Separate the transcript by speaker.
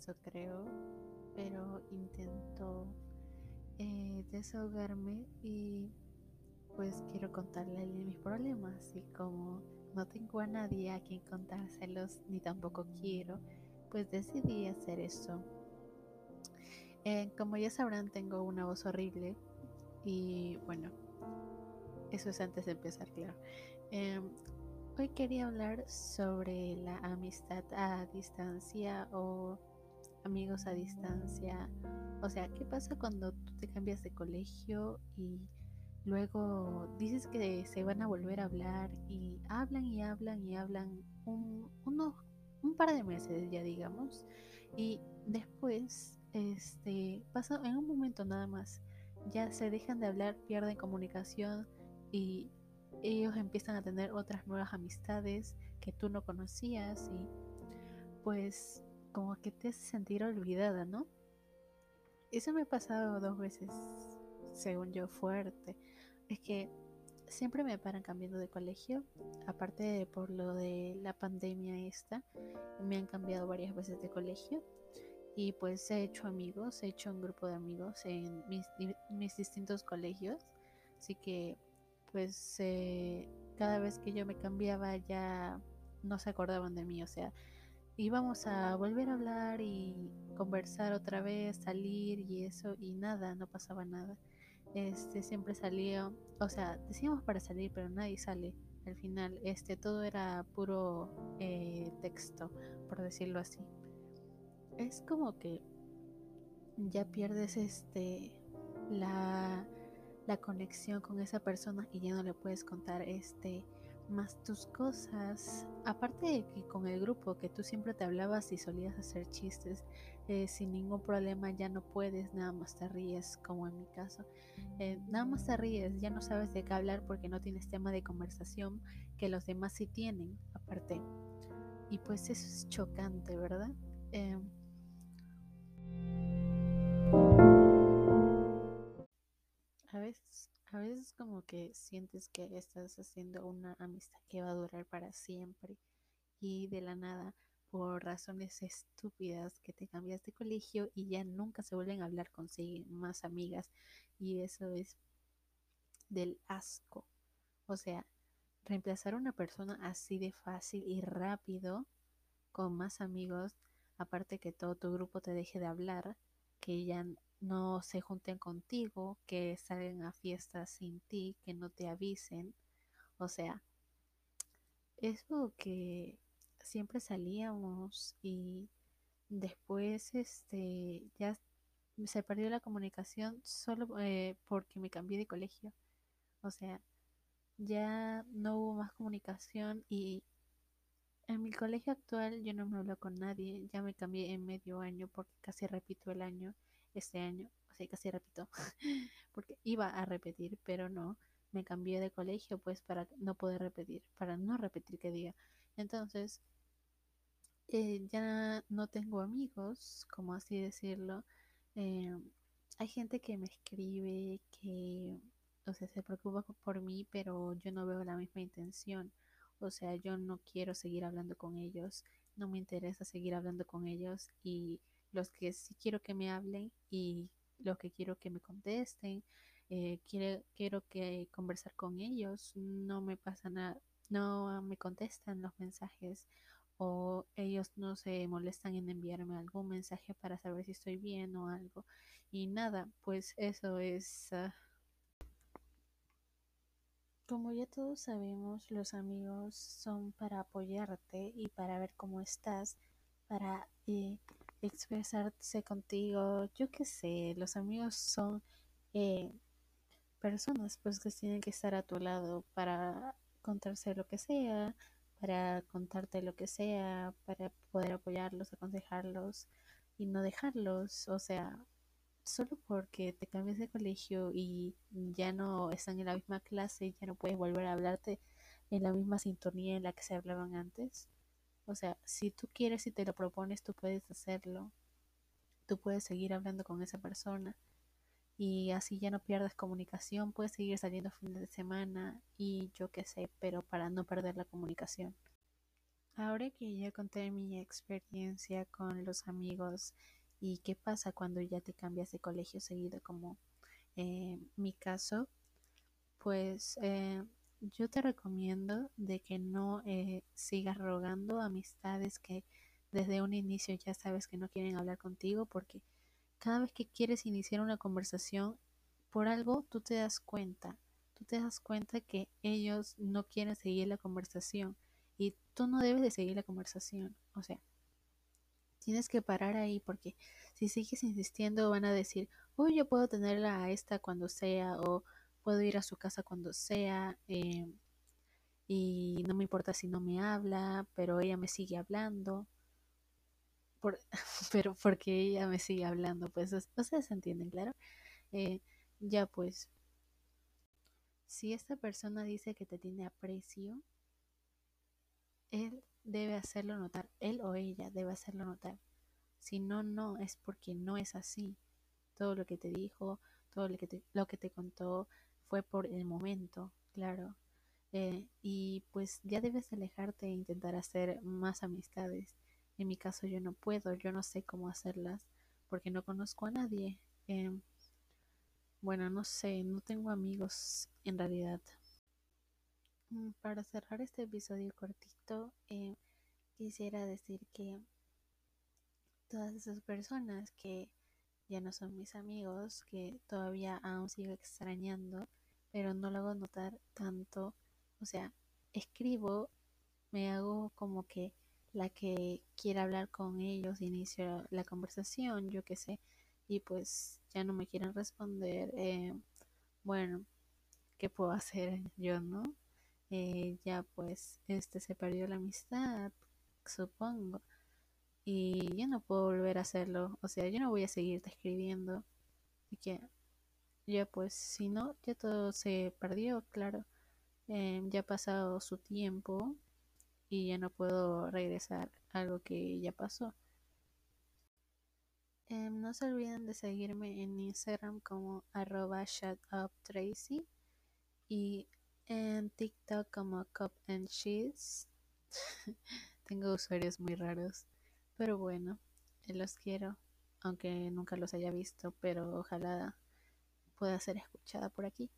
Speaker 1: eso creo, pero intento eh, desahogarme y pues quiero contarle mis problemas y como no tengo a nadie a quien contárselos ni tampoco quiero, pues decidí hacer eso. Eh, como ya sabrán, tengo una voz horrible y bueno, eso es antes de empezar, claro. Em, hoy quería hablar sobre la amistad a distancia o amigos a distancia. O sea, ¿qué pasa cuando tú te cambias de colegio y luego dices que se van a volver a hablar y hablan y hablan y hablan un, un par de meses ya digamos y después este pasa en un momento nada más ya se dejan de hablar, pierden comunicación y ellos empiezan a tener otras nuevas amistades que tú no conocías y pues como que te hace sentir olvidada, ¿no? Eso me ha pasado dos veces, según yo, fuerte. Es que siempre me paran cambiando de colegio, aparte de por lo de la pandemia esta, me han cambiado varias veces de colegio y pues he hecho amigos, he hecho un grupo de amigos en mis, mis distintos colegios, así que pues eh, cada vez que yo me cambiaba ya no se acordaban de mí, o sea, íbamos a volver a hablar y conversar otra vez, salir y eso, y nada, no pasaba nada. Este siempre salía, o sea, decíamos para salir, pero nadie sale. Al final, este todo era puro eh, texto, por decirlo así. Es como que ya pierdes este la la conexión con esa persona y ya no le puedes contar este más tus cosas. Aparte de que con el grupo que tú siempre te hablabas y solías hacer chistes eh, sin ningún problema, ya no puedes, nada más te ríes, como en mi caso. Eh, nada más te ríes, ya no sabes de qué hablar porque no tienes tema de conversación que los demás sí tienen, aparte. Y pues eso es chocante, ¿verdad? Eh, A veces, a veces como que sientes que estás haciendo una amistad que va a durar para siempre y de la nada por razones estúpidas que te cambias de colegio y ya nunca se vuelven a hablar, consiguen más amigas y eso es del asco. O sea, reemplazar a una persona así de fácil y rápido con más amigos, aparte que todo tu grupo te deje de hablar, que ya no se junten contigo, que salgan a fiestas sin ti, que no te avisen. O sea, eso que siempre salíamos y después este ya se perdió la comunicación solo eh, porque me cambié de colegio. O sea, ya no hubo más comunicación y en mi colegio actual yo no me hablo con nadie, ya me cambié en medio año porque casi repito el año este año, o sea, casi repito, porque iba a repetir, pero no, me cambié de colegio pues para no poder repetir, para no repetir que diga. Entonces, eh, ya no tengo amigos, como así decirlo. Eh, hay gente que me escribe, que, o sea, se preocupa por mí, pero yo no veo la misma intención. O sea, yo no quiero seguir hablando con ellos, no me interesa seguir hablando con ellos y los que sí quiero que me hablen y los que quiero que me contesten, eh, quiero, quiero que conversar con ellos, no me pasa nada, no me contestan los mensajes o ellos no se molestan en enviarme algún mensaje para saber si estoy bien o algo. Y nada, pues eso es... Ah, como ya todos sabemos, los amigos son para apoyarte y para ver cómo estás, para eh, expresarse contigo, yo qué sé, los amigos son eh, personas pues que tienen que estar a tu lado para contarse lo que sea, para contarte lo que sea, para poder apoyarlos, aconsejarlos y no dejarlos, o sea, solo porque te cambias de colegio y ya no están en la misma clase, ya no puedes volver a hablarte en la misma sintonía en la que se hablaban antes o sea, si tú quieres y te lo propones, tú puedes hacerlo. Tú puedes seguir hablando con esa persona y así ya no pierdas comunicación, puedes seguir saliendo fines de semana y yo qué sé, pero para no perder la comunicación. Ahora que ya conté mi experiencia con los amigos y qué pasa cuando ya te cambias de colegio seguido, como eh, mi caso, pues eh, yo te recomiendo de que no eh, sigas rogando amistades que desde un inicio ya sabes que no quieren hablar contigo porque cada vez que quieres iniciar una conversación por algo tú te das cuenta, tú te das cuenta que ellos no quieren seguir la conversación y tú no debes de seguir la conversación, o sea, tienes que parar ahí porque si sigues insistiendo van a decir, uy, yo puedo tenerla a esta cuando sea o puedo ir a su casa cuando sea eh, y no me importa si no me habla, pero ella me sigue hablando. Por, pero porque ella me sigue hablando, pues ustedes entienden, claro. Eh, ya pues, si esta persona dice que te tiene aprecio, él debe hacerlo notar, él o ella debe hacerlo notar. Si no, no, es porque no es así. Todo lo que te dijo, todo lo que te, lo que te contó fue por el momento, claro. Eh, y pues ya debes alejarte e intentar hacer más amistades. En mi caso yo no puedo, yo no sé cómo hacerlas porque no conozco a nadie. Eh, bueno, no sé, no tengo amigos en realidad. Mm, Para cerrar este episodio cortito, eh, quisiera decir que todas esas personas que ya no son mis amigos, que todavía aún sigo extrañando, pero no lo hago notar tanto. O sea, escribo, me hago como que la que quiera hablar con ellos, inicio la conversación, yo qué sé, y pues ya no me quieren responder. eh, bueno, ¿qué puedo hacer yo, no? Eh, ya pues, este se perdió la amistad, supongo y yo no puedo volver a hacerlo. O sea, yo no voy a seguirte escribiendo. Y que ya pues, si no, ya todo se perdió, claro. Eh, ya ha pasado su tiempo y ya no puedo regresar algo que ya pasó. Eh, no se olviden de seguirme en Instagram como arroba shutuptracy y en TikTok como cup and cheese. Tengo usuarios muy raros. Pero bueno, los quiero, aunque nunca los haya visto, pero ojalá pueda ser escuchada por aquí.